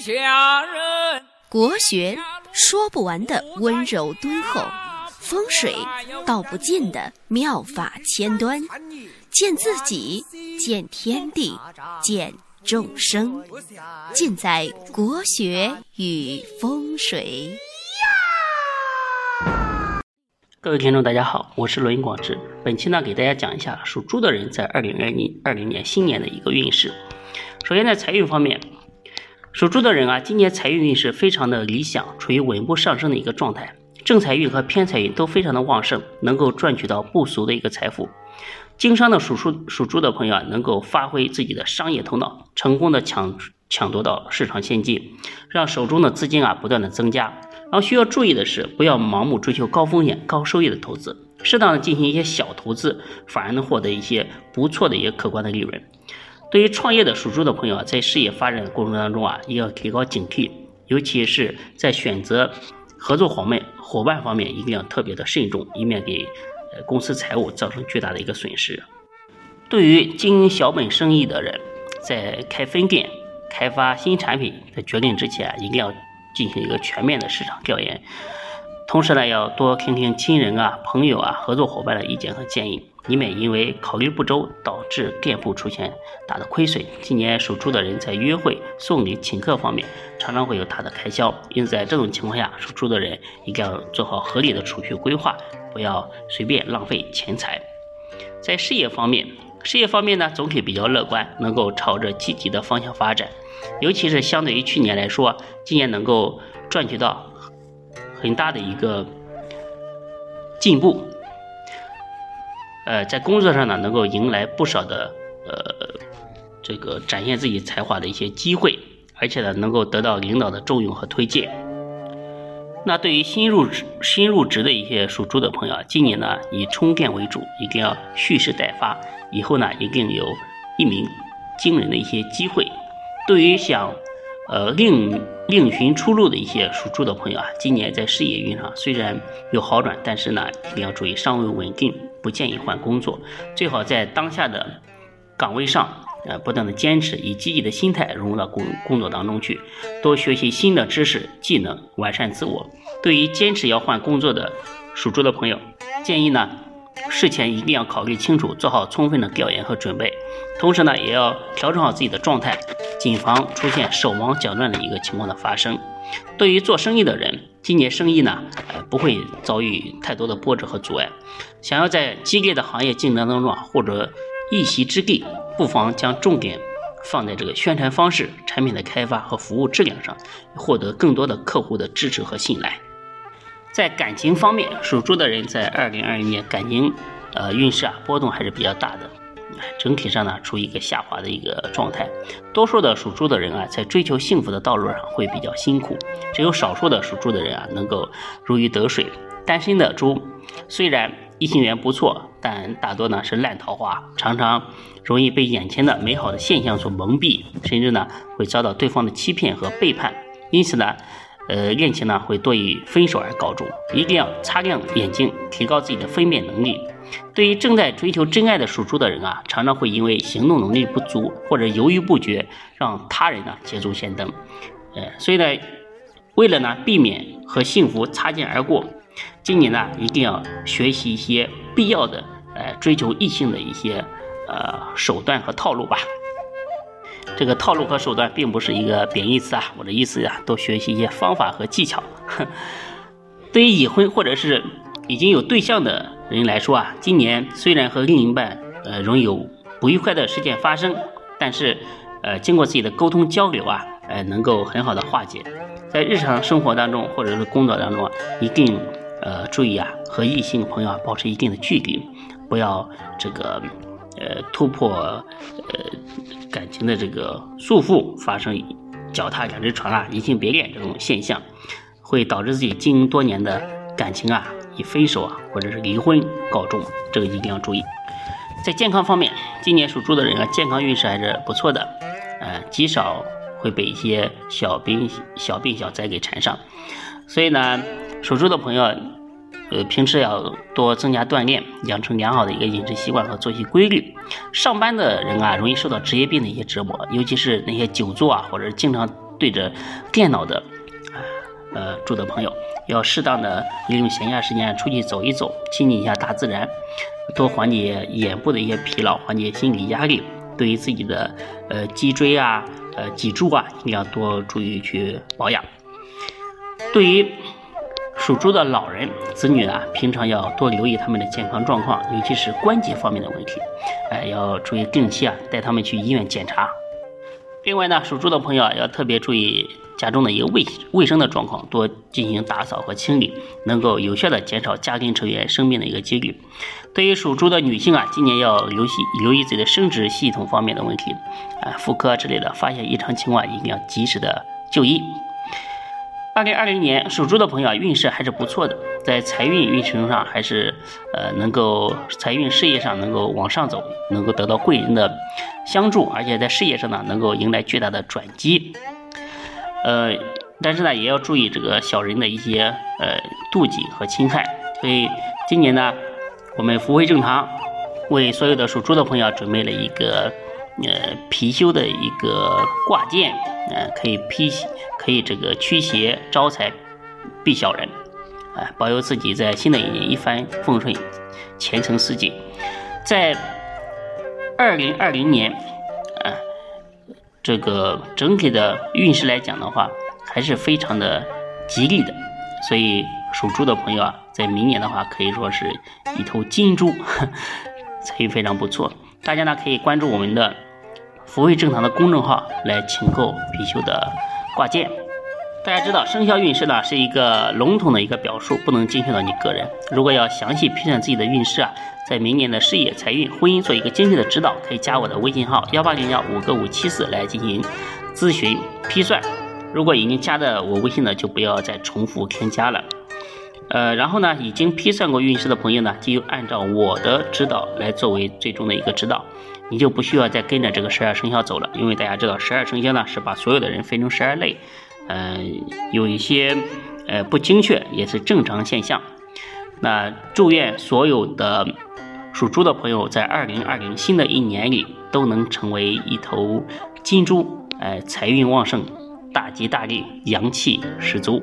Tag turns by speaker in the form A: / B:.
A: 下人。
B: 国学说不完的温柔敦厚，风水道不尽的妙法千端，见自己，见天地，见众生，尽在国学与风水。
C: 各位听众，大家好，我是罗云广志。本期呢，给大家讲一下属猪的人在二零二零二零年新年的一个运势。首先在财运方面。属猪的人啊，今年财运运势非常的理想，处于稳步上升的一个状态，正财运和偏财运都非常的旺盛，能够赚取到不俗的一个财富。经商的属猪属猪的朋友啊，能够发挥自己的商业头脑，成功的抢抢夺到市场先机，让手中的资金啊不断的增加。然后需要注意的是，不要盲目追求高风险高收益的投资，适当的进行一些小投资，反而能获得一些不错的一些可观的利润。对于创业的属猪的朋友啊，在事业发展的过程当中啊，也要提高警惕，尤其是在选择合作伙伴伙伴方面，一定要特别的慎重，以免给公司财务造成巨大的一个损失。对于经营小本生意的人，在开分店、开发新产品的决定之前，一定要进行一个全面的市场调研，同时呢，要多听听亲人啊、朋友啊、合作伙伴的意见和建议。以免因为考虑不周导致店铺出现大的亏损。今年属猪的人在约会、送礼、请客方面常常会有大的开销，因此在这种情况下，属猪的人一定要做好合理的储蓄规划，不要随便浪费钱财。在事业方面，事业方面呢总体比较乐观，能够朝着积极的方向发展，尤其是相对于去年来说，今年能够赚取到很大的一个进步。呃，在工作上呢，能够迎来不少的呃这个展现自己才华的一些机会，而且呢，能够得到领导的重用和推荐。那对于新入职新入职的一些属猪的朋友啊，今年呢以充电为主，一定要蓄势待发，以后呢一定有一鸣惊人的一些机会。对于想呃另另寻出路的一些属猪的朋友啊，今年在事业运上虽然有好转，但是呢一定要注意尚未稳定。不建议换工作，最好在当下的岗位上，呃，不断的坚持，以积极的心态融入到工工作当中去，多学习新的知识技能，完善自我。对于坚持要换工作的属猪的朋友，建议呢，事前一定要考虑清楚，做好充分的调研和准备，同时呢，也要调整好自己的状态，谨防出现手忙脚乱的一个情况的发生。对于做生意的人，今年生意呢，呃，不会遭遇太多的波折和阻碍。想要在激烈的行业竞争当中啊，获得一席之地，不妨将重点放在这个宣传方式、产品的开发和服务质量上，获得更多的客户的支持和信赖。在感情方面，属猪的人在二零二一年感情，呃，运势啊波动还是比较大的。整体上呢，处于一个下滑的一个状态。多数的属猪的人啊，在追求幸福的道路上会比较辛苦，只有少数的属猪的人啊，能够如鱼得水。单身的猪虽然异性缘不错，但大多呢是烂桃花，常常容易被眼前的美好的现象所蒙蔽，甚至呢会遭到对方的欺骗和背叛。因此呢，呃，恋情呢会多以分手而告终。一定要擦亮眼睛，提高自己的分辨能力。对于正在追求真爱的属猪的人啊，常常会因为行动能力不足或者犹豫不决，让他人呢捷足先登。呃，所以呢，为了呢避免和幸福擦肩而过，今年呢一定要学习一些必要的呃追求异性的一些呃手段和套路吧。这个套路和手段并不是一个贬义词啊，我的意思呀，多学习一些方法和技巧。对于已婚或者是已经有对象的人来说啊，今年虽然和另一半呃容易有不愉快的事件发生，但是呃经过自己的沟通交流啊，呃能够很好的化解。在日常生活当中或者是工作当中啊，一定呃注意啊和异性朋友啊保持一定的距离，不要这个呃突破呃感情的这个束缚，发生脚踏两只船啊移情别恋这种现象，会导致自己经营多年的感情啊。以分手啊，或者是离婚告终，这个一定要注意。在健康方面，今年属猪的人啊，健康运势还是不错的，呃，极少会被一些小病小病小灾给缠上。所以呢，属猪的朋友，呃，平时要多增加锻炼，养成良好的一个饮食习惯和作息规律。上班的人啊，容易受到职业病的一些折磨，尤其是那些久坐啊，或者经常对着电脑的呃住的朋友，要适当的利用闲暇时间出去走一走，亲近一下大自然，多缓解眼部的一些疲劳，缓解心理压力。对于自己的呃脊椎啊、呃脊柱啊，一定要多注意去保养。对于属猪的老人子女啊，平常要多留意他们的健康状况，尤其是关节方面的问题，哎，要注意定期啊带他们去医院检查。另外呢，属猪的朋友啊，要特别注意家中的一个卫卫生的状况，多进行打扫和清理，能够有效的减少家庭成员生病的一个几率。对于属猪的女性啊，今年要留心留意自己的生殖系统方面的问题，啊，妇科之类的，发现异常情况一定要及时的就医。二零二零年属猪的朋友，运势还是不错的，在财运运程上还是呃能够财运事业上能够往上走，能够得到贵人的相助，而且在事业上呢能够迎来巨大的转机。呃，但是呢也要注意这个小人的一些呃妒忌和侵害，所以今年呢我们福慧正堂为所有的属猪的朋友准备了一个呃貔貅的一个挂件，呃可以披。可以这个驱邪招财，避小人，啊，保佑自己在新的一年一帆风顺，前程似锦。在二零二零年，啊，这个整体的运势来讲的话，还是非常的吉利的。所以属猪的朋友啊，在明年的话，可以说是一头金猪，财运非常不错。大家呢可以关注我们的福慧正堂的公众号来请购貔貅的。挂件，大家知道生肖运势呢是一个笼统的一个表述，不能精确到你个人。如果要详细批算自己的运势啊，在明年的事业、财运、婚姻做一个精确的指导，可以加我的微信号幺八零幺五个五七四来进行咨询批算。如果已经加的我微信的，就不要再重复添加了。呃，然后呢，已经批算过运势的朋友呢，就按照我的指导来作为最终的一个指导。你就不需要再跟着这个十二生肖走了，因为大家知道十二生肖呢是把所有的人分成十二类，嗯，有一些呃不精确也是正常现象。那祝愿所有的属猪的朋友在二零二零新的一年里都能成为一头金猪，哎，财运旺盛，大吉大利，阳气十足。